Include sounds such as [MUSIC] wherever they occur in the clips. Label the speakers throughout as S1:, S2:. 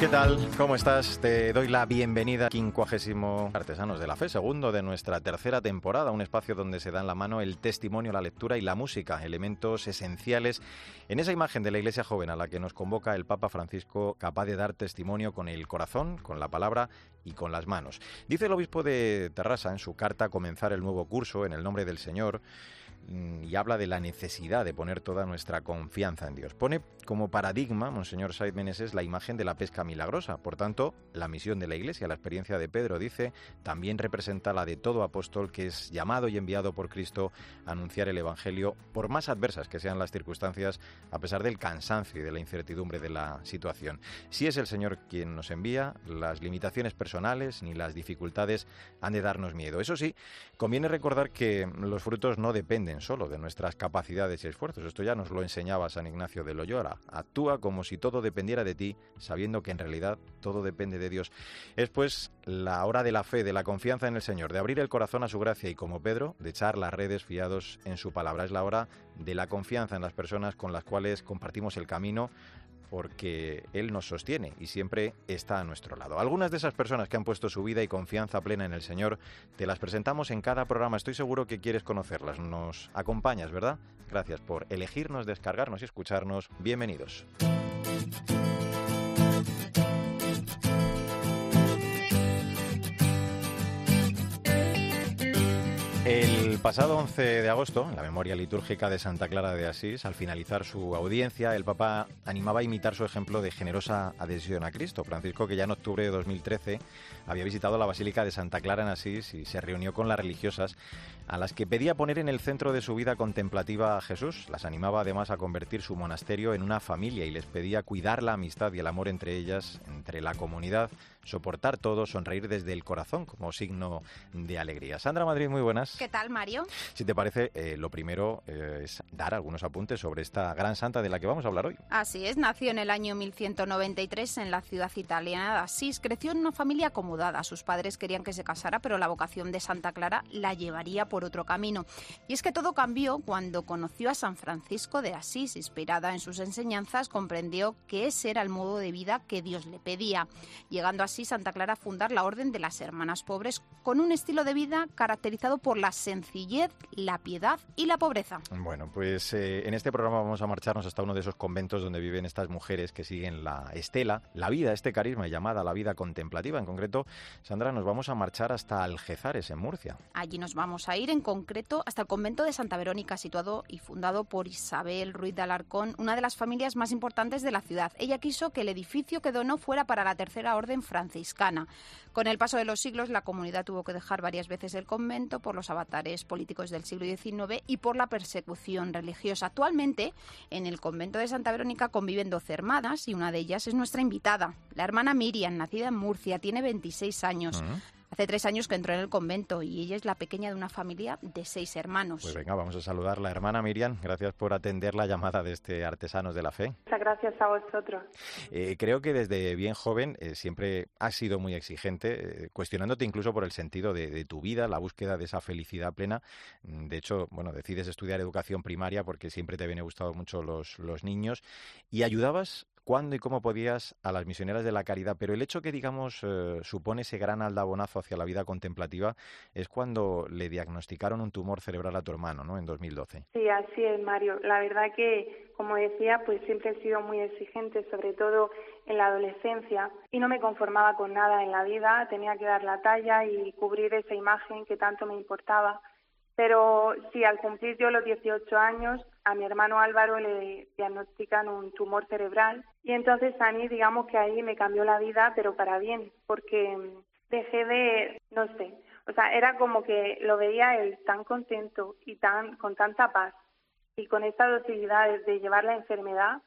S1: ¿Qué tal? ¿Cómo estás? Te doy la bienvenida quincuagésimo Artesanos de la Fe, segundo de nuestra tercera temporada, un espacio donde se da en la mano el testimonio, la lectura y la música, elementos esenciales en esa imagen de la Iglesia joven a la que nos convoca el Papa Francisco, capaz de dar testimonio con el corazón, con la palabra y con las manos. Dice el obispo de Terrassa en su carta comenzar el nuevo curso en el nombre del Señor, y habla de la necesidad de poner toda nuestra confianza en Dios. Pone como paradigma, Monseñor Said Meneses, la imagen de la pesca milagrosa. Por tanto, la misión de la Iglesia, la experiencia de Pedro, dice, también representa la de todo apóstol que es llamado y enviado por Cristo a anunciar el Evangelio, por más adversas que sean las circunstancias, a pesar del cansancio y de la incertidumbre de la situación. Si es el Señor quien nos envía, las limitaciones personales ni las dificultades han de darnos miedo. Eso sí, conviene recordar que los frutos no dependen solo de nuestras capacidades y esfuerzos. Esto ya nos lo enseñaba San Ignacio de Loyola. Actúa como si todo dependiera de ti, sabiendo que en realidad todo depende de Dios. Es pues la hora de la fe, de la confianza en el Señor, de abrir el corazón a su gracia y como Pedro, de echar las redes fiados en su palabra. Es la hora de la confianza en las personas con las cuales compartimos el camino porque Él nos sostiene y siempre está a nuestro lado. Algunas de esas personas que han puesto su vida y confianza plena en el Señor, te las presentamos en cada programa. Estoy seguro que quieres conocerlas. Nos acompañas, ¿verdad? Gracias por elegirnos, descargarnos y escucharnos. Bienvenidos. El pasado 11 de agosto, en la memoria litúrgica de Santa Clara de Asís, al finalizar su audiencia, el Papa animaba a imitar su ejemplo de generosa adhesión a Cristo. Francisco, que ya en octubre de 2013 había visitado la Basílica de Santa Clara en Asís y se reunió con las religiosas, a las que pedía poner en el centro de su vida contemplativa a Jesús. Las animaba además a convertir su monasterio en una familia y les pedía cuidar la amistad y el amor entre ellas, entre la comunidad, soportar todo, sonreír desde el corazón como signo de alegría. Sandra Madrid, muy buenas.
S2: ¿Qué tal, Mario?
S1: Si te parece, eh, lo primero eh, es dar algunos apuntes sobre esta gran santa de la que vamos a hablar hoy.
S2: Así es, nació en el año 1193 en la ciudad italiana de Asís. Creció en una familia acomodada. Sus padres querían que se casara, pero la vocación de Santa Clara la llevaría por otro camino. Y es que todo cambió cuando conoció a San Francisco de Asís. Inspirada en sus enseñanzas, comprendió que ese era el modo de vida que Dios le pedía. Llegando así Santa Clara fundar la Orden de las Hermanas Pobres con un estilo de vida caracterizado por la sencillez, la piedad y la pobreza.
S1: Bueno, pues eh, en este programa vamos a marcharnos hasta uno de esos conventos donde viven estas mujeres que siguen la estela, la vida, este carisma llamada la vida contemplativa. En concreto, Sandra, nos vamos a marchar hasta Algezares, en Murcia.
S2: Allí nos vamos a ir en concreto hasta el convento de Santa Verónica, situado y fundado por Isabel Ruiz de Alarcón, una de las familias más importantes de la ciudad. Ella quiso que el edificio que donó fuera para la Tercera Orden franciscana. Con el paso de los siglos, la comunidad tuvo que dejar varias veces el convento por los avatares políticos del siglo XIX y por la persecución religiosa. Actualmente, en el convento de Santa Verónica conviven 12 hermanas y una de ellas es nuestra invitada, la hermana Miriam, nacida en Murcia, tiene 26 años. Hace tres años que entró en el convento y ella es la pequeña de una familia de seis hermanos.
S1: Pues venga, vamos a saludar a la hermana Miriam. Gracias por atender la llamada de este Artesanos de la Fe.
S3: Muchas gracias a vosotros.
S1: Eh, creo que desde bien joven eh, siempre has sido muy exigente, eh, cuestionándote incluso por el sentido de, de, tu vida, la búsqueda de esa felicidad plena. Mm, de hecho, bueno, decides estudiar educación primaria porque siempre te viene gustado mucho los, los niños y ayudabas cuándo y cómo podías a las misioneras de la caridad, pero el hecho que, digamos, eh, supone ese gran aldabonazo hacia la vida contemplativa es cuando le diagnosticaron un tumor cerebral a tu hermano, ¿no?, en 2012.
S3: Sí, así es, Mario. La verdad que, como decía, pues siempre he sido muy exigente, sobre todo en la adolescencia, y no me conformaba con nada en la vida, tenía que dar la talla y cubrir esa imagen que tanto me importaba. Pero sí, al cumplir yo los 18 años, a mi hermano Álvaro le diagnostican un tumor cerebral. Y entonces a mí digamos que ahí me cambió la vida, pero para bien, porque dejé de, no sé, o sea, era como que lo veía él tan contento y tan con tanta paz y con esta docilidad de llevar la enfermedad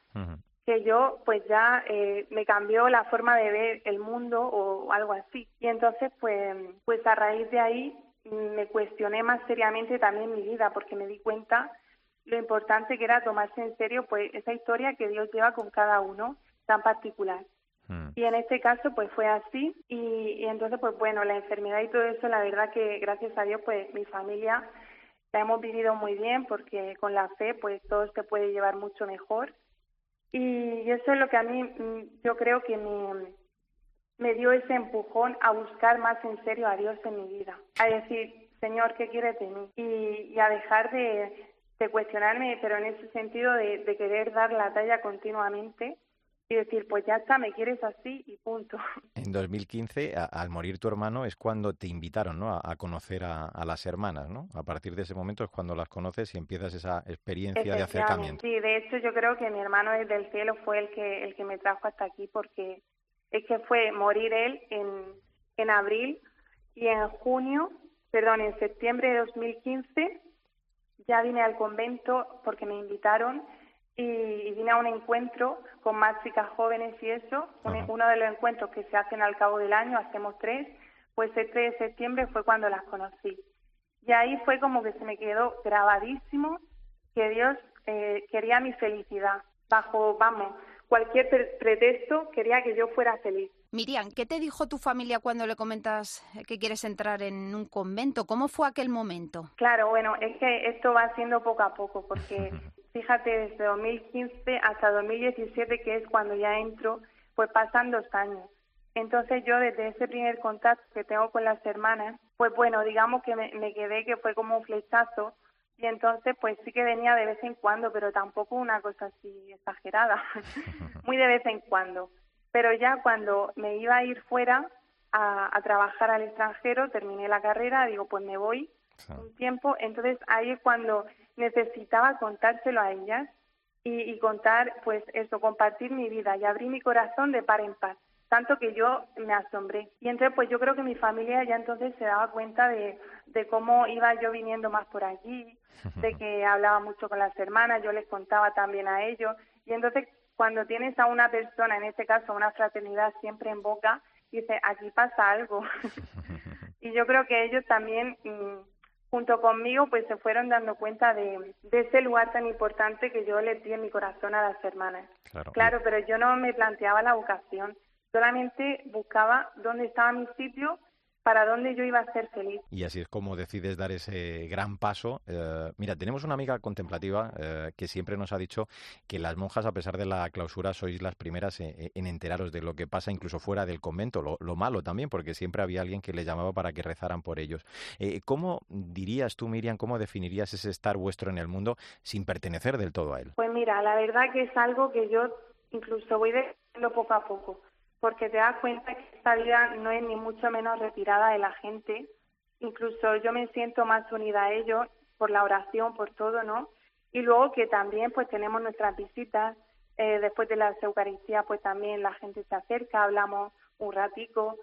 S3: que yo pues ya eh, me cambió la forma de ver el mundo o algo así. Y entonces pues pues a raíz de ahí me cuestioné más seriamente también mi vida porque me di cuenta lo importante que era tomarse en serio pues esa historia que Dios lleva con cada uno tan particular. Mm. Y en este caso pues fue así y, y, entonces pues bueno, la enfermedad y todo eso, la verdad que gracias a Dios pues mi familia la hemos vivido muy bien porque con la fe pues todo se puede llevar mucho mejor y eso es lo que a mí mm, yo creo que me, me dio ese empujón a buscar más en serio a Dios en mi vida, a decir, Señor, ¿qué quieres de mí? Y, y a dejar de, de, cuestionarme, pero en ese sentido de, de querer dar la talla continuamente y decir, pues ya está, me quieres así y punto. [LAUGHS]
S1: En 2015, al morir tu hermano, es cuando te invitaron ¿no? a, conocer a, las hermanas, ¿no? A partir de ese momento es cuando las conoces y empiezas esa experiencia de acercamiento.
S3: Sí, de hecho yo creo que mi hermano desde el cielo fue el que, el que me trajo hasta aquí porque es que fue morir él en, en abril y en junio, perdón, en septiembre de 2015 ya vine al convento porque me invitaron y vine a un encuentro con más chicas jóvenes y eso, uno de los encuentros que se hacen al cabo del año, hacemos tres, pues el 3 de septiembre fue cuando las conocí. Y ahí fue como que se me quedó grabadísimo que Dios eh, quería mi felicidad, bajo, vamos, cualquier pretexto quería que yo fuera feliz.
S2: Miriam, ¿qué te dijo tu familia cuando le comentas que quieres entrar en un convento? ¿Cómo fue aquel momento?
S3: Claro, bueno, es que esto va siendo poco a poco, porque [LAUGHS] fíjate, desde 2015 hasta 2017, que es cuando ya entro, pues pasan dos años. Entonces yo desde ese primer contacto que tengo con las hermanas, pues bueno, digamos que me, me quedé que fue como un flechazo y entonces pues sí que venía de vez en cuando, pero tampoco una cosa así exagerada, [LAUGHS] muy de vez en cuando. Pero ya cuando me iba a ir fuera a, a trabajar al extranjero, terminé la carrera, digo pues me voy un tiempo, entonces ahí es cuando necesitaba contárselo a ellas y, y, contar, pues eso, compartir mi vida. Y abrir mi corazón de par en par, tanto que yo me asombré. Y entonces, pues yo creo que mi familia ya entonces se daba cuenta de, de cómo iba yo viniendo más por allí, de [LAUGHS] que hablaba mucho con las hermanas, yo les contaba también a ellos. Y entonces, cuando tienes a una persona, en este caso una fraternidad siempre en boca, dice, aquí pasa algo. [LAUGHS] [LAUGHS] y yo creo que ellos también mm, junto conmigo pues se fueron dando cuenta de, ese lugar tan importante que yo le di en mi corazón a las hermanas. Claro. claro, pero yo no me planteaba la vocación, solamente buscaba dónde estaba mi sitio para dónde yo iba a ser feliz.
S1: Y así es como decides dar ese gran paso. Eh, mira, tenemos una amiga contemplativa eh, que siempre nos ha dicho que las monjas, a pesar de la clausura, sois las primeras en, enteraros de lo que pasa incluso fuera del convento, lo, malo también, porque siempre había alguien que le llamaba para que rezaran por ellos. Eh, ¿Cómo dirías tú, Miriam, cómo definirías ese estar vuestro en el mundo sin pertenecer del todo a él?
S3: Pues mira, la verdad que es algo que yo incluso voy diciendo poco a poco porque te das cuenta que esta vida no es ni mucho menos retirada de la gente. Incluso yo me siento más unida a ellos por la oración, por todo, ¿no? Y luego que también pues tenemos nuestras visitas, eh, después de la Eucaristía pues también la gente se acerca, hablamos un ratico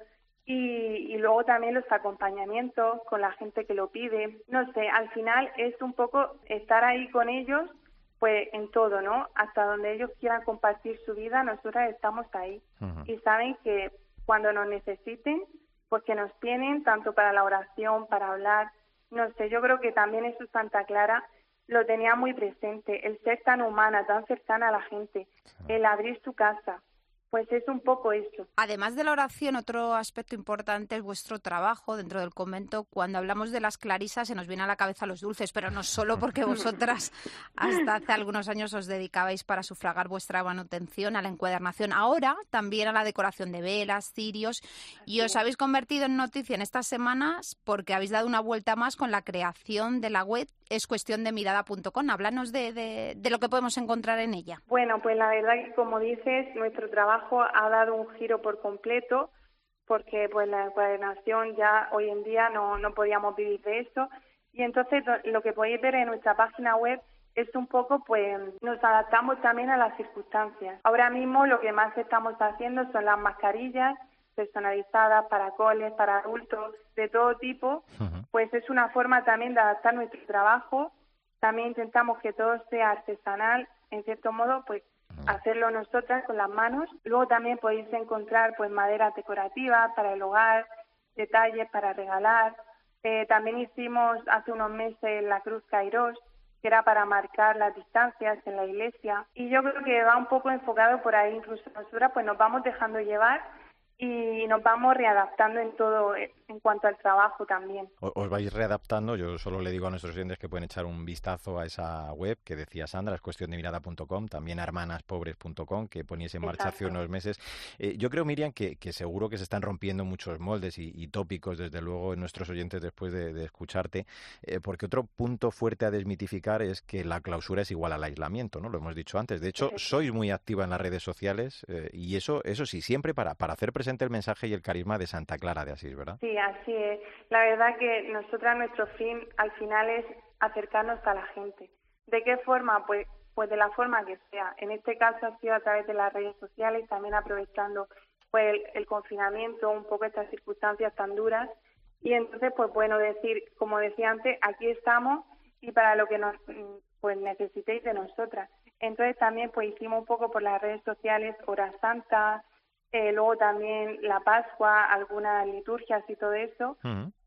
S3: y, y luego también los acompañamientos con la gente que lo pide. No sé, al final es un poco estar ahí con ellos pues en todo, ¿no? Hasta donde ellos quieran compartir su vida, nosotras estamos ahí. Y saben que cuando nos necesiten, pues que nos tienen tanto para la oración, para hablar. No sé, yo creo que también eso Santa Clara lo tenía muy presente, el ser tan humana, tan cercana a la gente, el abrir su casa, pues es un poco eso.
S2: Además de la oración, otro aspecto importante es vuestro trabajo dentro del convento. Cuando hablamos de las clarisas se nos viene a la cabeza los dulces, pero no solo porque [LAUGHS] vosotras hasta hace algunos años os dedicabais para sufragar vuestra manutención a la encuadernación, ahora también a la decoración de velas, cirios, y os habéis convertido en noticia en estas semanas porque habéis dado una vuelta más con la creación de la web es cuestión de mirada.com. Háblanos de, de, de lo que podemos encontrar en ella.
S3: Bueno, pues la verdad que como dices, nuestro trabajo ha dado un giro por completo porque pues la encuadernación ya hoy en día no, no podíamos vivir de eso y entonces lo que podéis ver en nuestra página web es un poco pues nos adaptamos también a las circunstancias. Ahora mismo lo que más estamos haciendo son las mascarillas personalizadas para coles, para adultos, de todo tipo, pues es una forma también de adaptar nuestro trabajo. También intentamos que todo sea artesanal, en cierto modo, pues hacerlo nosotras con las manos. Luego también podéis encontrar pues madera decorativa para el hogar, detalles para regalar. Eh, también hicimos hace unos meses la Cruz Kairos, que era para marcar las distancias en la iglesia. Y yo creo que va un poco enfocado por ahí, incluso nosotras pues nos vamos dejando llevar y nos vamos readaptando en todo eh, en cuanto al trabajo también.
S1: Os vais readaptando, yo solo le digo a nuestros oyentes que pueden echar un vistazo a esa web que decía Sandra, es cuestión de mirada.com, también hermanaspobres.com, que poniese en marcha hace unos meses. Eh, yo creo, Miriam, que, seguro que se están rompiendo muchos moldes y, tópicos, desde luego, en nuestros oyentes después de, escucharte, eh, porque otro punto fuerte a desmitificar es que la clausura es igual al aislamiento, ¿no? Lo hemos dicho antes. De hecho, sois muy activa en las redes sociales y eso, eso sí, siempre para, para hacer presente el mensaje y el carisma de Santa Clara de Asís, ¿verdad?
S3: Sí, así es. La verdad que nosotras nuestro fin al final es acercarnos a la gente. ¿De qué forma? Pues pues de la forma que sea. En este caso ha sido a través de las redes sociales, también aprovechando pues el, confinamiento, un poco estas circunstancias tan duras. Y entonces, pues bueno, decir, como decía antes, aquí estamos y para lo que nos pues necesitéis de nosotras. Entonces también pues hicimos un poco por las redes sociales horas santas, eh, luego también la Pascua, algunas liturgias y todo eso.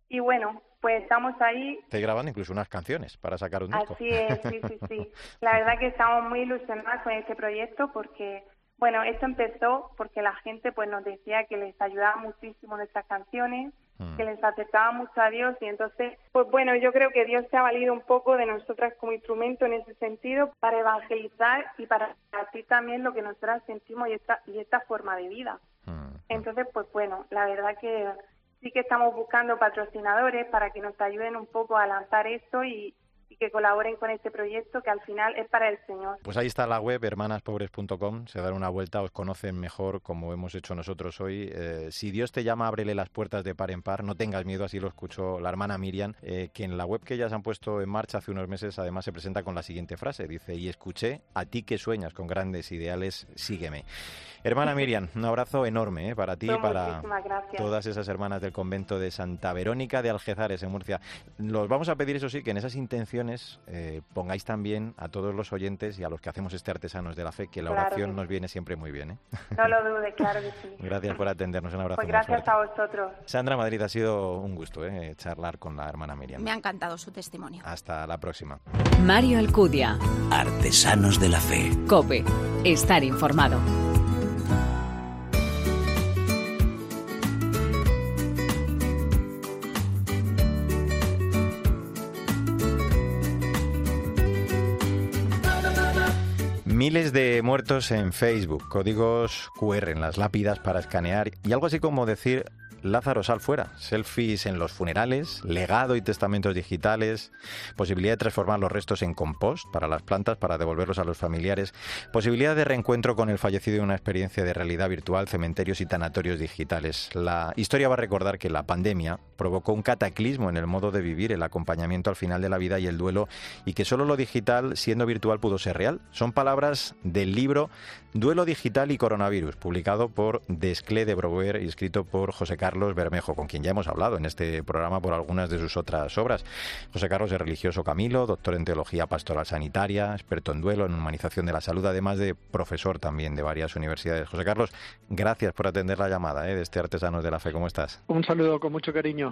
S3: Y bueno, pues estamos ahí.
S1: Te graban incluso unas canciones para sacar un disco.
S3: Así es, sí, sí, sí. [LAUGHS] La verdad que estamos muy ilusionados con este proyecto porque, bueno, esto empezó porque la gente pues nos decía que les ayudaba muchísimo nuestras canciones, que les acercaba mucho a Dios y entonces, pues bueno, yo creo que Dios se ha valido un poco de nosotras como instrumento en ese sentido para evangelizar y para compartir también lo que nosotras sentimos y esta, y esta forma de vida. Entonces, pues bueno, la verdad que sí que estamos buscando patrocinadores para que nos ayuden un poco a lanzar esto y, que colaboren con este proyecto que al final es para el Señor.
S1: Pues ahí está la web hermanaspobres.com, se dan una vuelta, os conocen mejor como hemos hecho nosotros hoy. Eh, si Dios te llama, ábrele las puertas de par en par, no tengas miedo, así lo escuchó la hermana Miriam, eh, que en la web que ellas han puesto en marcha hace unos meses además se presenta con la siguiente frase, dice, y escuché, a ti que sueñas con grandes ideales, sígueme. Hermana Miriam, un abrazo enorme ¿eh? para ti y para todas esas hermanas del convento de Santa Verónica de Algezares, en Murcia. Los vamos a pedir, eso sí, que en esas intenciones eh, pongáis también a todos los oyentes y a los que hacemos este Artesanos de la Fe, que la oración nos viene siempre muy bien. ¿eh?
S3: No lo dude, claro que sí. [LAUGHS]
S1: Gracias por atendernos, un abrazo.
S3: Pues gracias a vosotros.
S1: Sandra Madrid, ha sido un gusto ¿eh? charlar con la hermana Miriam.
S2: Me ha encantado su testimonio.
S1: Hasta la próxima.
S4: Mario Alcudia.
S5: Artesanos de la Fe.
S4: Cope. Estar informado.
S1: Miles de muertos en Facebook, códigos QR en las lápidas para escanear y algo así como decir Lázaro, sal fuera. Selfies en los funerales, legado y testamentos digitales, posibilidad de transformar los restos en compost para las plantas para devolverlos a los familiares, posibilidad de reencuentro con el fallecido y una experiencia de realidad virtual, cementerios y tanatorios digitales. La historia va a recordar que la pandemia provocó un cataclismo en el modo de vivir, el acompañamiento al final de la vida y el duelo, y que solo lo digital, siendo virtual, pudo ser real. Son palabras del libro Duelo Digital y Coronavirus, publicado por Desclé de Brouwer y escrito por José Carlos Bermejo, con quien ya hemos hablado en este programa por algunas de sus otras obras. José Carlos es religioso Camilo, doctor en teología pastoral sanitaria, experto en duelo, en humanización de la salud, además de profesor también de varias universidades. José Carlos, gracias por atender la llamada ¿eh? de este Artesanos de la Fe. ¿Cómo estás?
S6: Un saludo con mucho cariño.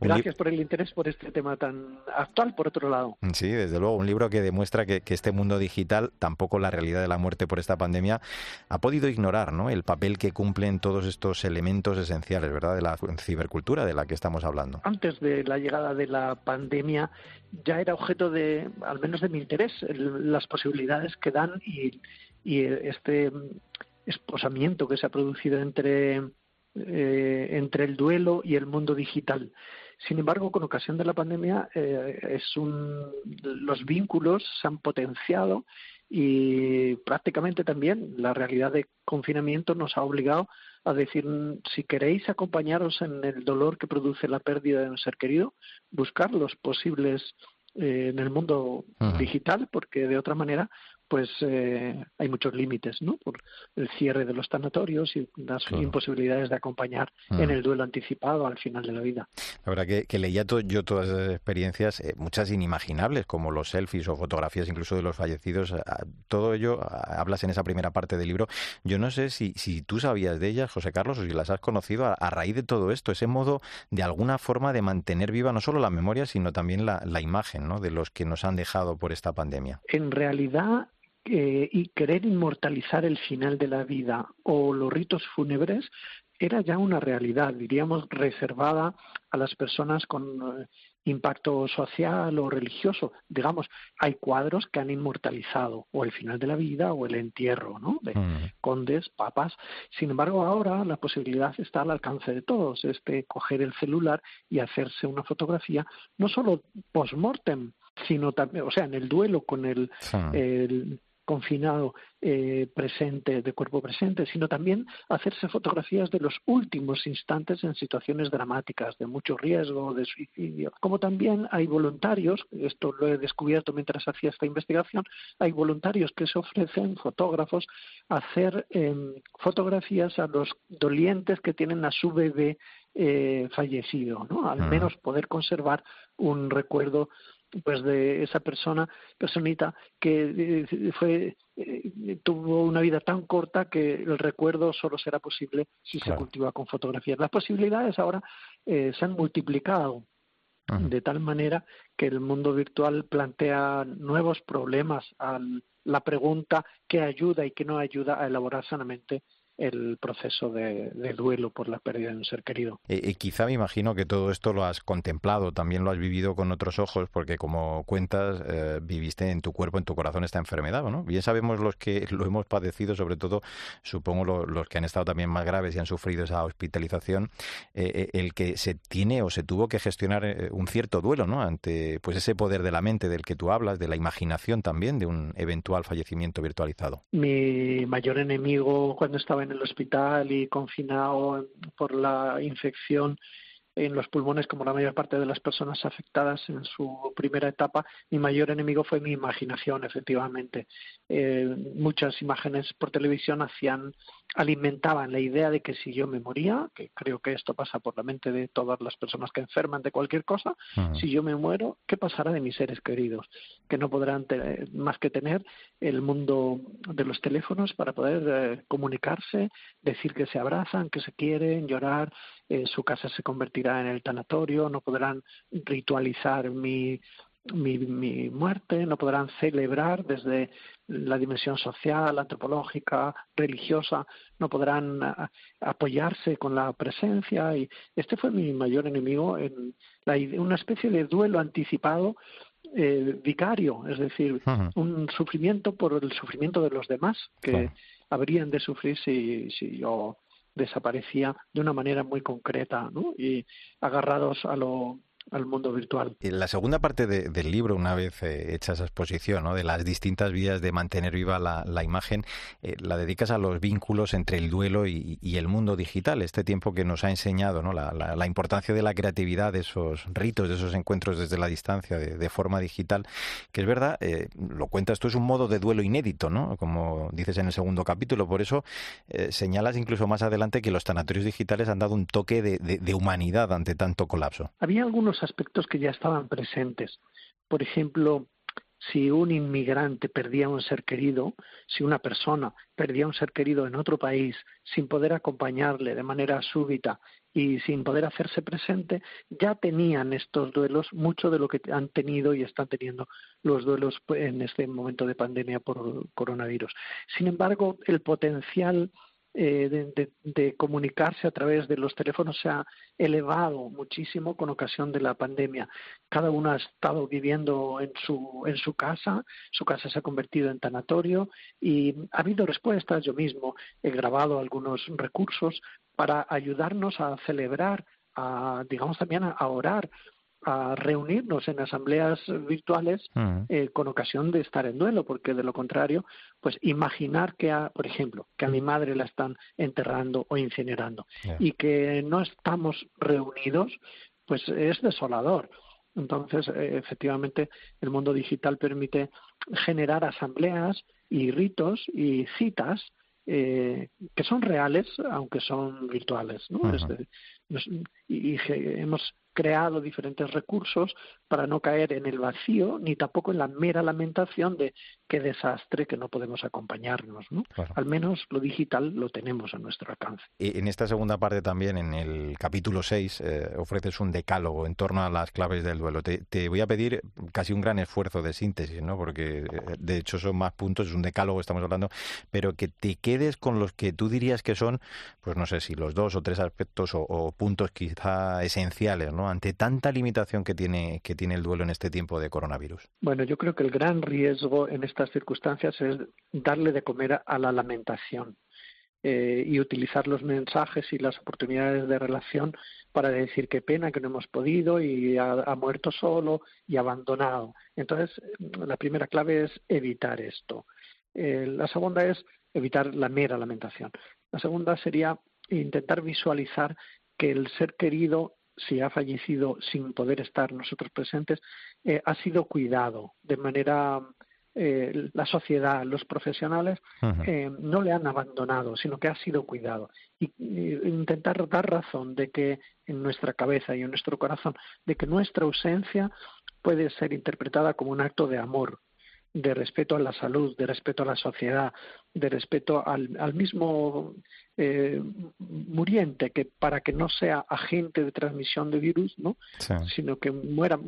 S6: Gracias por el interés por este tema tan actual, por otro lado.
S1: Sí, desde luego, un libro que demuestra que, que este mundo digital, tampoco la realidad de la muerte por esta pandemia, ha podido ignorar ¿no? el papel que cumplen todos estos elementos esenciales, ¿verdad?, de la cibercultura de la que estamos hablando.
S6: Antes de la llegada de la pandemia ya era objeto de, al menos de mi interés, las posibilidades que dan y, este esposamiento que se ha producido entre, eh, entre el duelo y el mundo digital. Sin embargo, con ocasión de la pandemia, eh, es un, los vínculos se han potenciado y prácticamente también la realidad de confinamiento nos ha obligado a decir si queréis acompañaros en el dolor que produce la pérdida de un ser querido, buscar los posibles eh, en el mundo digital, porque de otra manera pues eh, hay muchos límites, ¿no? Por el cierre de los tanatorios y las imposibilidades de acompañar en mm. el duelo anticipado al final de la vida.
S1: La verdad que, que leía yo todas esas experiencias, eh, muchas inimaginables, como los selfies o fotografías incluso de los fallecidos. todo ello hablas en esa primera parte del libro. Yo no sé si, si tú sabías de ellas, José Carlos, o si las has conocido a, raíz de todo esto, ese modo de alguna forma de mantener viva no solo la memoria, sino también la, la imagen ¿no? de los que nos han dejado por esta pandemia.
S6: En realidad, eh, y querer inmortalizar el final de la vida o los ritos fúnebres era ya una realidad, diríamos, reservada a las personas con eh, impacto social o religioso. Digamos, hay cuadros que han inmortalizado o el final de la vida o el entierro, ¿no? De mm. condes, papas. Sin embargo, ahora la posibilidad está al alcance de todos, este coger el celular y hacerse una fotografía, no solo post-mortem, sino también, o sea, en el duelo con el, el confinado eh, presente, de cuerpo presente, sino también hacerse fotografías de los últimos instantes en situaciones dramáticas, de mucho riesgo, de suicidio. Como también hay voluntarios, esto lo he descubierto mientras hacía esta investigación, hay voluntarios que se ofrecen, fotógrafos, a hacer em, fotografías a los dolientes que tienen a su bebé eh, fallecido, ¿no? Al menos poder conservar un recuerdo pues de esa persona, personita que eh, fue eh, tuvo una vida tan corta que el recuerdo solo será posible si se cultiva con fotografías. Las posibilidades ahora eh, se han multiplicado de tal manera que el mundo virtual plantea nuevos problemas a la pregunta qué ayuda y qué no ayuda a elaborar sanamente el proceso de, duelo por la pérdida de un ser querido.
S1: Y, eh, eh, quizá me imagino que todo esto lo has contemplado, también lo has vivido con otros ojos, porque como cuentas, eh, viviste en tu cuerpo, en tu corazón esta enfermedad, ¿no? Bien sabemos los que [LAUGHS] lo hemos padecido, sobre todo, supongo los que han estado también más graves y han sufrido esa hospitalización, el que se tiene o se tuvo que gestionar un cierto duelo, ¿no? Ante pues ese poder de la mente del que tú hablas, de la imaginación también, de un eventual fallecimiento virtualizado.
S6: Mi mayor enemigo cuando estaba en el hospital y confinado por la infección en los pulmones como la mayor parte de las personas afectadas en su primera etapa, mi mayor enemigo fue mi imaginación, efectivamente. Eh, muchas imágenes por televisión hacían, alimentaban la idea de que si yo me moría, que creo que esto pasa por la mente de todas las personas que enferman de cualquier cosa, si yo me muero, ¿qué pasará de mis seres queridos? Que no podrán tener, más que tener el mundo de los teléfonos para poder eh, comunicarse, decir que se abrazan, que se quieren, llorar, eh, su casa se convertirá en el tanatorio, no podrán ritualizar mi, mi, mi, muerte, no podrán celebrar desde la dimensión social, antropológica, religiosa, no podrán apoyarse con la presencia. Y este fue mi mayor enemigo en la, una especie de duelo anticipado eh, vicario, es decir, un sufrimiento por el sufrimiento de los demás que habrían de sufrir si, si yo desaparecía de una manera muy concreta ¿no? y agarrados a lo al mundo virtual.
S1: En la segunda parte del libro, una vez eh, hecha esa exposición ¿no? de las distintas vías de mantener viva la, imagen, eh, la dedicas a los vínculos entre el duelo y, el mundo digital, este tiempo que nos ha enseñado ¿no? la, importancia de la creatividad, de esos ritos, de esos encuentros desde la distancia, de, forma digital, que es verdad, eh, lo cuentas tú, es un modo de duelo inédito, ¿no? como dices en el segundo capítulo, por eso señalas incluso más adelante que los tanatorios digitales han dado un toque de, de humanidad ante tanto colapso.
S6: Había algunos aspectos que ya estaban presentes. Por ejemplo, si un inmigrante perdía un ser querido, si una persona perdía un ser querido en otro país sin poder acompañarle de manera súbita y sin poder hacerse presente, ya tenían estos duelos mucho de lo que han tenido y están teniendo los duelos en este momento de pandemia por coronavirus. Sin embargo, el potencial eh, de, comunicarse a través de los teléfonos se ha elevado muchísimo con ocasión de la pandemia. Cada uno ha estado viviendo en su, en su casa, su casa se ha convertido en tanatorio y ha habido respuestas. Yo mismo he grabado algunos recursos para ayudarnos a celebrar, a, digamos también a orar a reunirnos en asambleas virtuales mm. eh, con ocasión de estar en duelo, porque de lo contrario, pues imaginar que, a, por ejemplo, que a mi madre la están enterrando o incinerando y que no estamos reunidos, pues es desolador. Entonces, eh, efectivamente, el mundo digital permite generar asambleas y ritos y citas eh, que son reales, aunque son virtuales. ¿no? y, y, hemos creado diferentes recursos para no caer en el vacío ni tampoco en la mera lamentación de qué desastre que no podemos acompañarnos. ¿no? Al menos lo digital lo tenemos a nuestro alcance.
S1: Y en esta segunda parte también, en el capítulo 6, eh, ofreces un decálogo en torno a las claves del duelo. Te, te, voy a pedir casi un gran esfuerzo de síntesis, ¿no? porque eh, de hecho son más puntos, es un decálogo, estamos hablando, pero que te quedes con los que tú dirías que son, pues no sé si los dos o tres aspectos o, o puntos quizá esenciales, ¿no? Ante tanta limitación que tiene, que tiene el duelo en este tiempo de coronavirus?
S6: Bueno, yo creo que el gran riesgo en estas circunstancias es darle de comer a la lamentación. Eh, y utilizar los mensajes y las oportunidades de relación para decir qué pena que no hemos podido y ha, muerto solo y abandonado. Entonces, la primera clave es evitar esto. Eh, la segunda es evitar la mera lamentación. La segunda sería intentar visualizar que el ser querido si ha fallecido sin poder estar nosotros presentes, eh, ha sido cuidado de manera eh, la sociedad, los profesionales eh, no le han abandonado, sino que ha sido cuidado. Y, intentar dar razón de que en nuestra cabeza y en nuestro corazón, de que nuestra ausencia puede ser interpretada como un acto de amor, de respeto a la salud, de respeto a la sociedad, de respeto al, al mismo eh, muriente, que para que no sea agente de transmisión de virus, ¿no? sino que muera,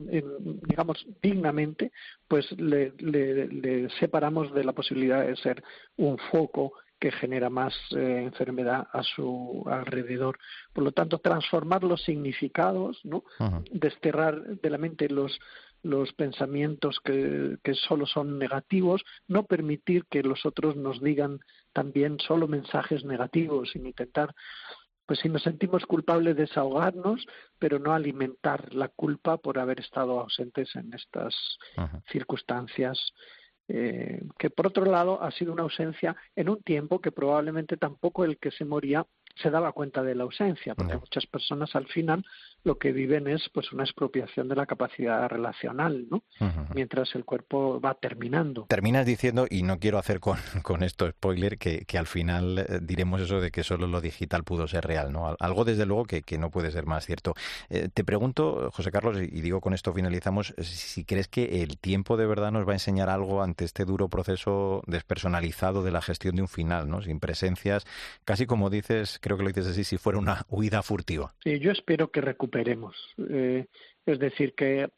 S6: digamos, dignamente, pues le, le, separamos de la posibilidad de ser un foco que genera más eh, enfermedad a su alrededor. Por lo tanto, transformar los significados, ¿no? desterrar de la mente los los pensamientos que, que solo son negativos, no permitir que los otros nos digan también solo mensajes negativos, sin intentar pues si nos sentimos culpables desahogarnos, pero no alimentar la culpa por haber estado ausentes en estas circunstancias, eh, que por otro lado ha sido una ausencia en un tiempo que probablemente tampoco el que se moría se daba cuenta de la ausencia, porque muchas personas al final lo que viven es pues una expropiación de la capacidad relacional, ¿no? Mientras el cuerpo va terminando.
S1: Terminas diciendo, y no quiero hacer con, [LAUGHS] con esto spoiler, que, que al final eh, diremos eso de que solo lo digital pudo ser real, ¿no? Algo desde luego que, que no puede ser más cierto. Eh, te pregunto, José Carlos, y digo con esto finalizamos, si crees que el tiempo de verdad nos va a enseñar algo ante este duro proceso despersonalizado de la gestión de un final, ¿no? Sin presencias, casi como dices, creo que lo dices así, si fuera una huida furtiva.
S6: Sí, yo espero que recupere veremos. Eh, es decir, que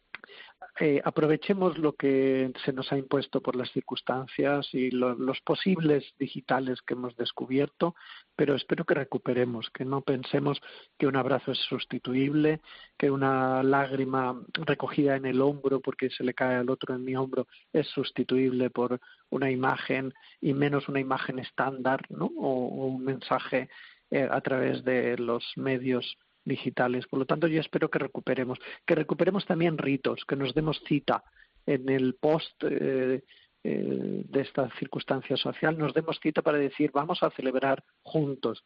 S6: eh, aprovechemos lo que se nos ha impuesto por las circunstancias y los posibles digitales que hemos descubierto, pero espero que recuperemos, que no pensemos que un abrazo es sustituible, que una lágrima recogida en el hombro porque se le cae al otro en mi hombro es sustituible por una imagen y menos una imagen estándar, ¿no? O, un mensaje eh, a través de los medios digitales. Por lo tanto, yo espero que recuperemos, que recuperemos también ritos, que nos demos cita en el post eh, eh, de esta circunstancia social, nos demos cita para decir vamos a celebrar juntos,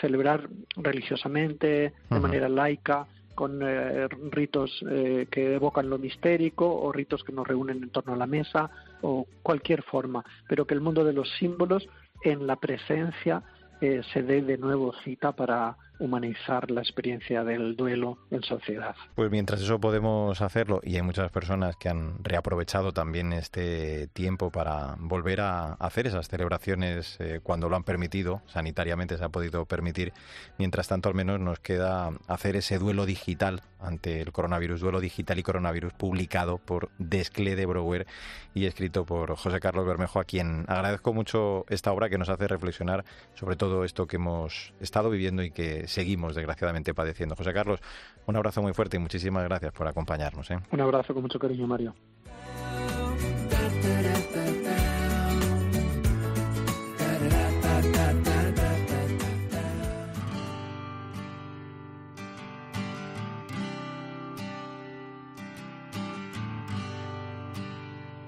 S6: celebrar religiosamente, de manera laica, con eh, ritos que evocan lo mistérico o ritos que nos reúnen en torno a la mesa o cualquier forma, pero que el mundo de los símbolos en la presencia se dé de nuevo cita para humanizar la experiencia del duelo en sociedad.
S1: Pues mientras eso podemos hacerlo, y hay muchas personas que han reaprovechado también este tiempo para volver a hacer esas celebraciones eh, cuando lo han permitido, sanitariamente se ha podido permitir, mientras tanto al menos nos queda hacer ese duelo digital ante el coronavirus, duelo digital y coronavirus publicado por Descle de Brouwer y escrito por José Carlos Bermejo, a quien agradezco mucho esta obra que nos hace reflexionar sobre todo esto que hemos estado viviendo y que seguimos desgraciadamente padeciendo. José Carlos, un abrazo muy fuerte y muchísimas gracias por acompañarnos. ¿eh?
S6: Un abrazo con mucho cariño, Mario.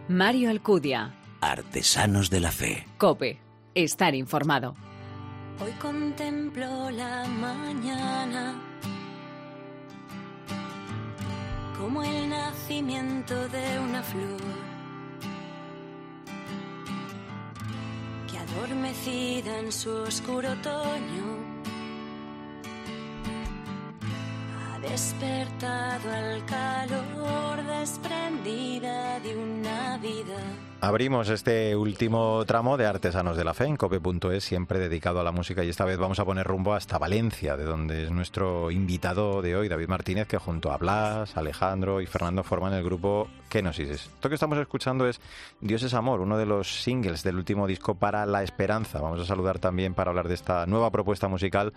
S4: Mario Alcudia.
S5: Artesanos de la Fe.
S4: Cope. Estar informado.
S7: Hoy contemplo la mañana como el nacimiento de una flor. adormecida en su oscuro otoño, ha despertado al calor desprendida de una vida.
S1: Abrimos este último tramo de Artesanos de la Fe en cope.es, siempre dedicado a la música y esta vez vamos a poner rumbo hasta Valencia, de donde es nuestro invitado de hoy, David Martínez, que junto a Blas, Alejandro y Fernando forman el grupo Kenosis. Esto que estamos escuchando es Dios es Amor, uno de los singles del último disco para La Esperanza. Vamos a saludar también para hablar de esta nueva propuesta musical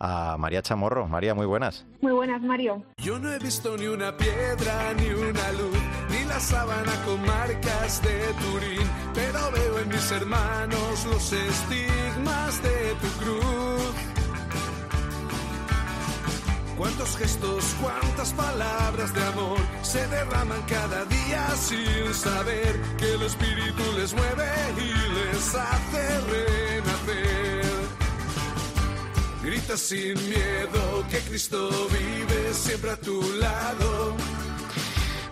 S1: a María Chamorro. María, muy buenas.
S8: Muy buenas, Mario.
S9: Yo no he visto ni una piedra, ni una luz, la sábana con marcas de Turín, pero veo en mis hermanos los estigmas de tu cruz. Cuántos gestos, cuántas palabras de amor se derraman cada día sin saber que el espíritu les mueve y les hace renacer. Grita sin miedo que Cristo vive siempre a tu lado.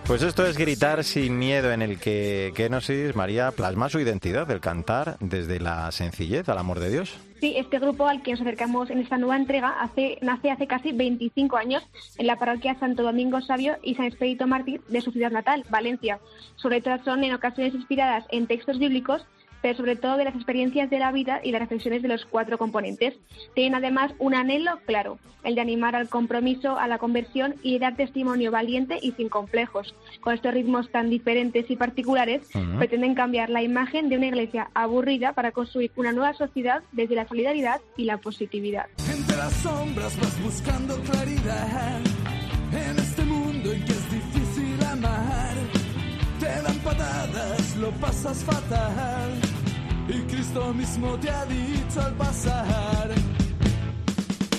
S1: Pues esto es gritar sin miedo en el que Kenosis María plasma su identidad del cantar desde la sencillez al amor de Dios.
S8: Sí, este grupo al que nos acercamos en esta nueva entrega hace, nace hace casi 25 años en la parroquia Santo Domingo Sabio y San Expedito Mártir de su ciudad natal, Valencia. Sus letras son en ocasiones inspiradas en textos bíblicos pero sobre todo de las experiencias de la vida y las reflexiones de los cuatro componentes. Tienen además un anhelo claro, el de animar al compromiso, a la conversión y dar testimonio valiente y sin complejos. Con estos ritmos tan diferentes y particulares, pretenden cambiar la imagen de una iglesia aburrida para construir una nueva sociedad desde la solidaridad y la positividad.
S9: Entre las sombras vas buscando claridad en este mundo en que es difícil amar. Te dan patadas, lo pasas fatal. Y Cristo mismo te ha dicho al pasar: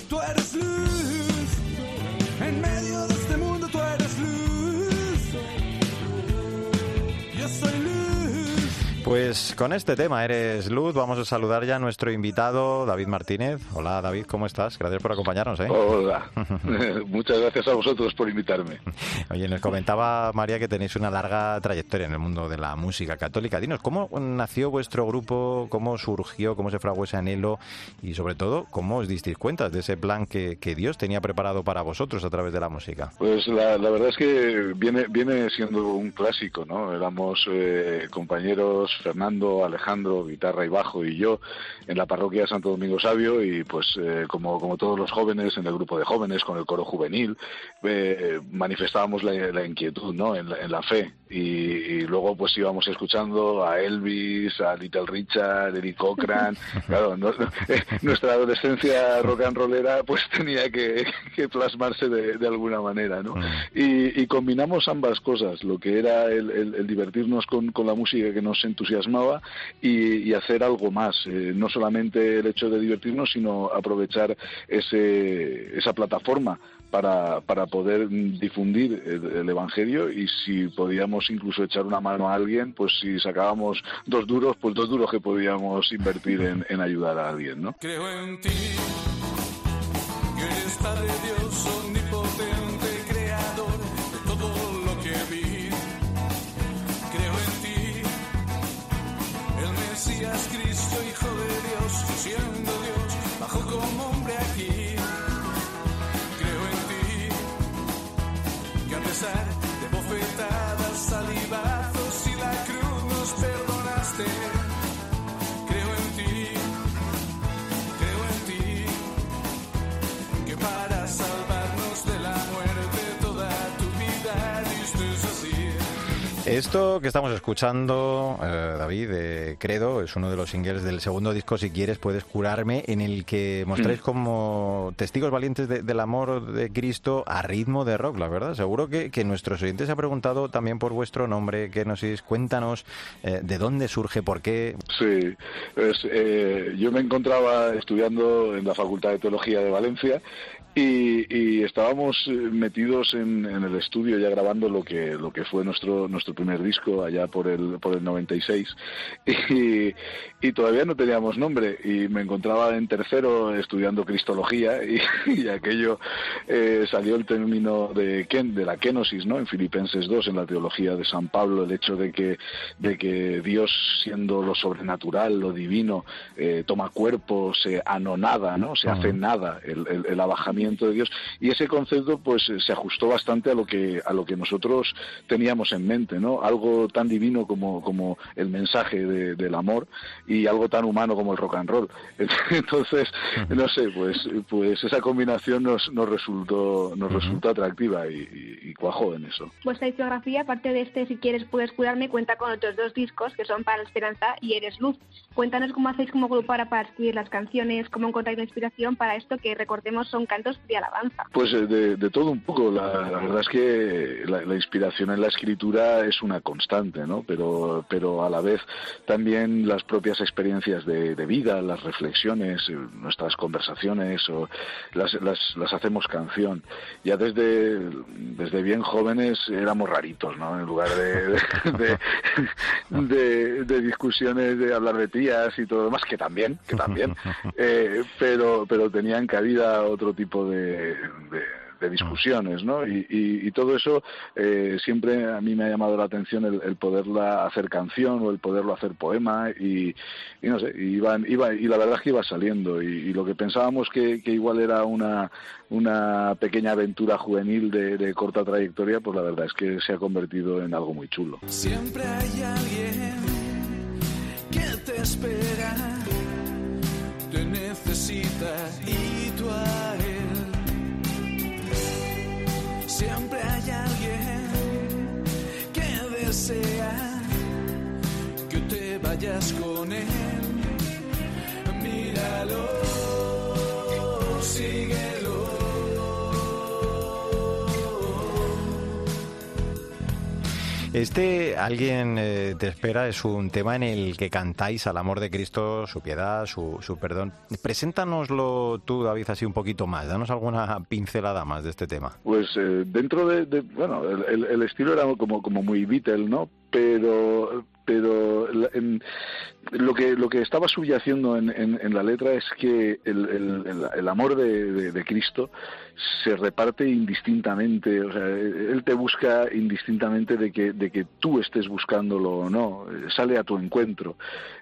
S9: Tú eres luz. En medio de este mundo tú eres luz.
S1: Pues con este tema, Eres Luz, vamos a saludar ya a nuestro invitado, David Martínez. Hola David, ¿cómo estás? Gracias por acompañarnos. ¿eh?
S10: Hola, [LAUGHS] [LAUGHS] muchas gracias a vosotros por invitarme.
S1: Oye, nos comentaba María que tenéis una larga trayectoria en el mundo de la música católica. Dinos, ¿cómo nació vuestro grupo? ¿Cómo surgió? ¿Cómo se fraguó ese anhelo? Y sobre todo, ¿cómo os disteis cuenta de ese plan que, que Dios tenía preparado para vosotros a través de la música?
S10: Pues la, la verdad es que viene, viene siendo un clásico, ¿no? Éramos eh, compañeros Fernando, Alejandro, guitarra y bajo y yo en la parroquia de Santo Domingo Sabio y pues eh, como, como todos los jóvenes en el grupo de jóvenes con el coro juvenil eh, manifestábamos la, la, inquietud ¿no? en, la, en la fe y, y, luego pues íbamos escuchando a Elvis, a Little Richard, Eric Cochran, [LAUGHS] claro, no, eh, nuestra adolescencia rock and rollera pues tenía que, que plasmarse de, de, alguna manera, ¿no? Y, y, combinamos ambas cosas, lo que era el, el, el divertirnos con, con, la música que nos entusiasmaba y, y hacer algo más, eh, no solamente el hecho de divertirnos, sino aprovechar ese, esa plataforma para, para poder difundir el, el, Evangelio. Y si podíamos incluso echar una mano a alguien, pues si sacábamos dos duros, pues dos duros que podíamos invertir en, en ayudar a alguien, ¿no?
S9: Creo en ti, que eres Padre Dios omnipotente, a pesar de bofetadas,
S1: Esto que estamos escuchando, eh, David, de Credo, es uno de los singles del segundo disco, Si quieres puedes curarme, en el que mostráis como testigos valientes de, del amor de Cristo a ritmo de rock, la verdad. Seguro que, que nuestros oyentes se han preguntado también por vuestro nombre, que nos cuéntanos eh, de dónde surge, por qué.
S10: Sí, pues, eh, yo me encontraba estudiando en la Facultad de Teología de Valencia y, y estábamos metidos en, en, el estudio ya grabando lo que lo que fue nuestro nuestro primer disco allá por el, por el 96 [LAUGHS] y, y todavía no teníamos nombre y me encontraba en tercero estudiando Cristología [LAUGHS] y, aquello eh, salió el término de, de la kenosis, ¿no? En Filipenses 2, en la teología de San Pablo, el hecho de que, de que Dios, siendo lo sobrenatural, lo divino, eh, toma cuerpo, se anonada, ¿no? Se hace nada, el, el, el, abajamiento de Dios. Y ese concepto, pues, se ajustó bastante a lo que, a lo que nosotros teníamos en mente, ¿no? Algo tan divino como, como el mensaje del amor y algo tan humano como el rock and roll. [LAUGHS] Entonces, no sé, pues, pues esa combinación nos, nos resultó, nos resultó atractiva y, y, cuajó en eso.
S8: Vuestra discografía, aparte de este, si quieres puedes curarme, cuenta con otros dos discos que son Para la Esperanza y Eres Luz. Cuéntanos cómo hacéis como grupo para, para escribir las canciones, cómo encontráis la inspiración para esto que recordemos son cantos de alabanza.
S10: Pues eh, de, de todo un poco. La, la verdad es que la, la, inspiración en la escritura es una constante, ¿no? Pero, pero a la vez también las propias experiencias de, de vida, las reflexiones, eh, nuestras conversaciones, o las, las, las hacemos canción. Ya desde, desde bien jóvenes éramos raritos, ¿no? En lugar de, de, de, de discusiones de hablar de tías y todo lo demás, que también, que también, [LAUGHS] eh, pero, pero tenían cabida otro tipo de, de de discusiones, ¿no? Y, y, y todo eso eh, siempre a mí me ha llamado la atención el, el, poderla hacer canción o el poderlo hacer poema y, y no sé, iba, iba, y la verdad es que iba saliendo y, y lo que pensábamos que, que, igual era una, una pequeña aventura juvenil de, de, corta trayectoria, pues la verdad es que se ha convertido en algo muy chulo.
S9: Siempre hay alguien que te espera, te necesita y siempre hay alguien que desea que te vayas con él. Míralo, síguelo.
S1: Este Alguien eh, te espera es un tema en el que cantáis al amor de Cristo, su piedad, su, su perdón. Preséntanoslo tú, David, así un poquito más. Danos alguna pincelada más de este tema.
S10: Pues eh, dentro de, bueno, el, el, estilo era como, como muy Beatle, ¿no? Pero pero en, lo que lo que estaba subyaciendo en, en, en la letra es que el, el, el amor de, de, de, Cristo se reparte indistintamente, o sea, él te busca indistintamente de que de que tú estés buscándolo o no, sale a tu encuentro.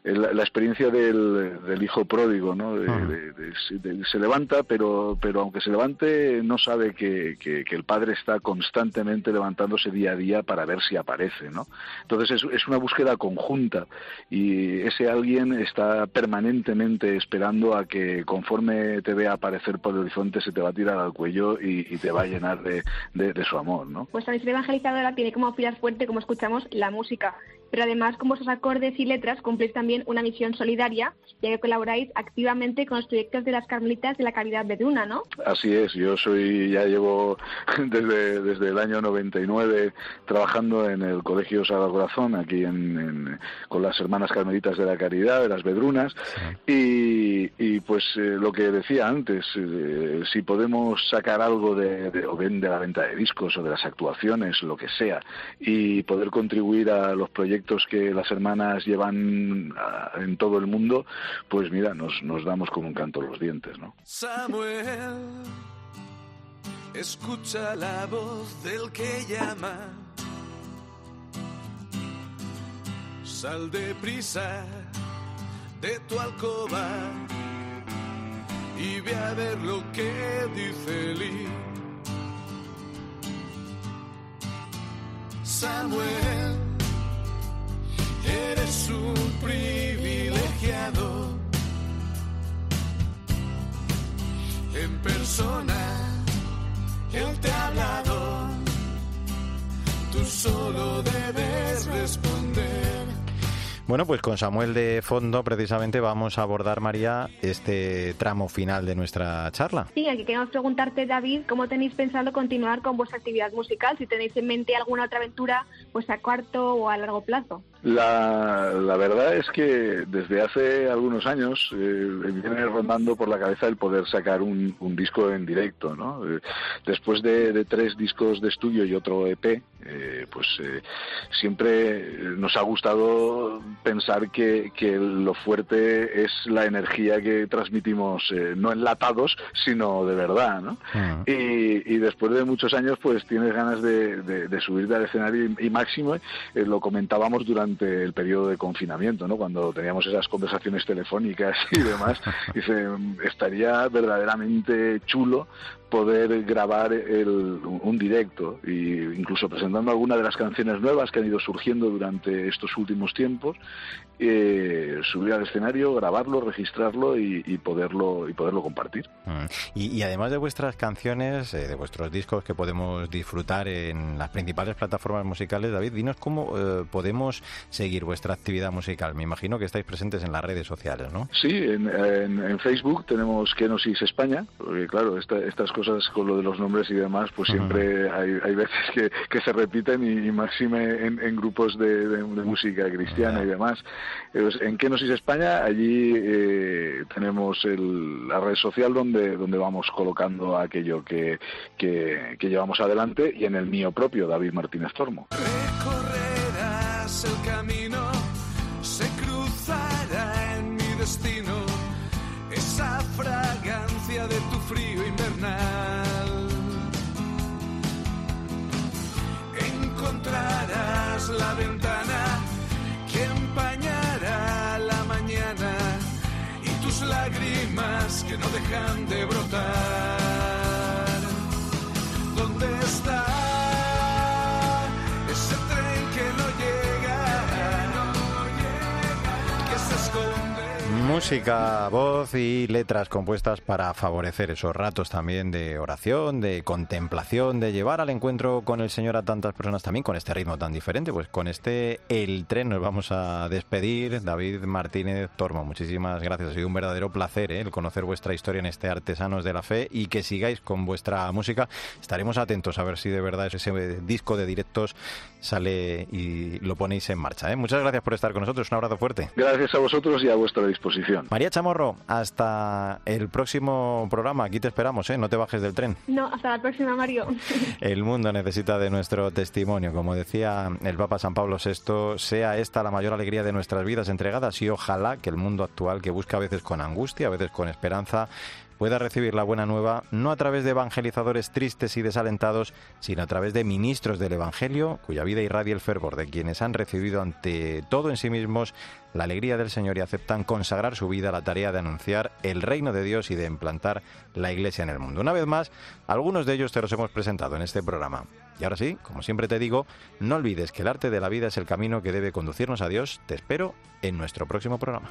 S10: La, la experiencia del, del, hijo pródigo, ¿no? De, uh-huh. se levanta, pero pero aunque se levante no sabe que, que, que, el padre está constantemente levantándose día a día para ver si aparece, ¿no? Entonces es, es una búsqueda conjunta y ese alguien está permanentemente esperando a que conforme te vea aparecer por el horizonte se te va a tirar al cuello y, te va a llenar de, de, de, su amor, ¿no?
S8: Pues la misión evangelizadora tiene como pilar fuerte, como escuchamos, la música pero además con vuestros acordes y letras cumplís también una misión solidaria, ya que colaboráis activamente con los proyectos de las Carmelitas de la Caridad Beduna, ¿no?
S10: Así es, yo soy, ya llevo [LAUGHS] desde, desde el año 99 trabajando en el Colegio Sagrado Corazón, aquí en, en, con las Hermanas Carmelitas de la Caridad, de las Bedrunas, y, y, pues eh, lo que decía antes, eh, si podemos sacar algo de, de, o bien de la venta de discos o de las actuaciones, lo que sea, y poder contribuir a los proyectos que las hermanas llevan uh, en todo el mundo, pues mira, nos, nos damos como un canto los dientes, ¿no?
S9: Samuel, escucha la voz del que llama. Sal deprisa de tu alcoba y ve a ver lo que dice Lee. Samuel Eres un privilegiado en persona. Él te ha hablado, tú solo debes responder.
S1: Bueno, pues con Samuel de fondo precisamente vamos a abordar, María, este tramo final de nuestra charla.
S8: Sí, aquí queremos preguntarte, David, ¿cómo tenéis pensado continuar con vuestra actividad musical? Si tenéis en mente alguna otra aventura, pues a corto o a largo plazo.
S10: La, la verdad es que desde hace algunos años eh, viene rondando por la cabeza el poder sacar un, un disco en directo, ¿no? Eh, después de, de, tres discos de estudio y otro EP, eh, pues eh, siempre nos ha gustado pensar que, que, lo fuerte es la energía que transmitimos, eh, no enlatados, sino de verdad, ¿no? Uh-huh. Y, y, después de muchos años, pues tienes ganas de, de, de subirte al escenario y, y máximo, lo comentábamos durante durante el periodo de confinamiento, ¿no? Cuando teníamos esas conversaciones telefónicas y demás, [LAUGHS] dice, estaría verdaderamente chulo poder grabar el, un directo e incluso presentando algunas de las canciones nuevas que han ido surgiendo durante estos últimos tiempos, eh, subir al escenario, grabarlo, registrarlo y, y poderlo y poderlo compartir.
S1: Mm. Y, y, además de vuestras canciones, eh, de vuestros discos que podemos disfrutar en las principales plataformas musicales, David, dinos cómo eh, podemos seguir vuestra actividad musical. Me imagino que estáis presentes en las redes sociales, ¿no?
S10: Sí, en, en, en Facebook tenemos Kenosis España, porque claro, esta, estas cosas con lo de los nombres y demás, pues siempre uh -huh. hay, hay, veces que, que, se repiten y, y máxime en, en, grupos de, de, de música cristiana uh -huh. y demás. Pues en Kenosis España, allí eh, tenemos el, la red social donde, donde vamos colocando aquello que, que, que llevamos adelante y en el mío propio, David Martínez Tormo.
S9: El camino, se cruzará en mi destino esa fragancia de tu frío invernal. Encontrarás la ventana que empañará la mañana y tus lágrimas que no dejan de brotar.
S1: Música, voz y letras compuestas para favorecer esos ratos también de oración, de contemplación, de llevar al encuentro con el Señor a tantas personas también con este ritmo tan diferente. Pues con este El Tren nos vamos a despedir. David Martínez Tormo, muchísimas gracias. Ha sido un verdadero placer ¿eh? el conocer vuestra historia en este Artesanos de la Fe y que sigáis con vuestra música. Estaremos atentos a ver si de verdad ese disco de directos sale y lo ponéis en marcha. ¿eh? Muchas gracias por estar con nosotros. Un abrazo fuerte.
S10: Gracias a vosotros y a vuestra disposición.
S1: María Chamorro, hasta el próximo programa. Aquí te esperamos, ¿eh? No te bajes del tren.
S8: No, hasta la próxima, Mario. [LAUGHS]
S1: El mundo necesita de nuestro testimonio. Como decía el Papa San Pablo VI, sea esta la mayor alegría de nuestras vidas entregadas y ojalá que el mundo actual, que busca a veces con angustia, a veces con esperanza, pueda recibir la buena nueva no a través de evangelizadores tristes y desalentados, sino a través de ministros del Evangelio, cuya vida irradia el fervor de quienes han recibido ante todo en sí mismos la alegría del Señor y aceptan consagrar su vida a la tarea de anunciar el reino de Dios y de implantar la Iglesia en el mundo. Una vez más, algunos de ellos te los hemos presentado en este programa. Y ahora sí, como siempre te digo, no olvides que el arte de la vida es el camino que debe conducirnos a Dios. Te espero en nuestro próximo programa.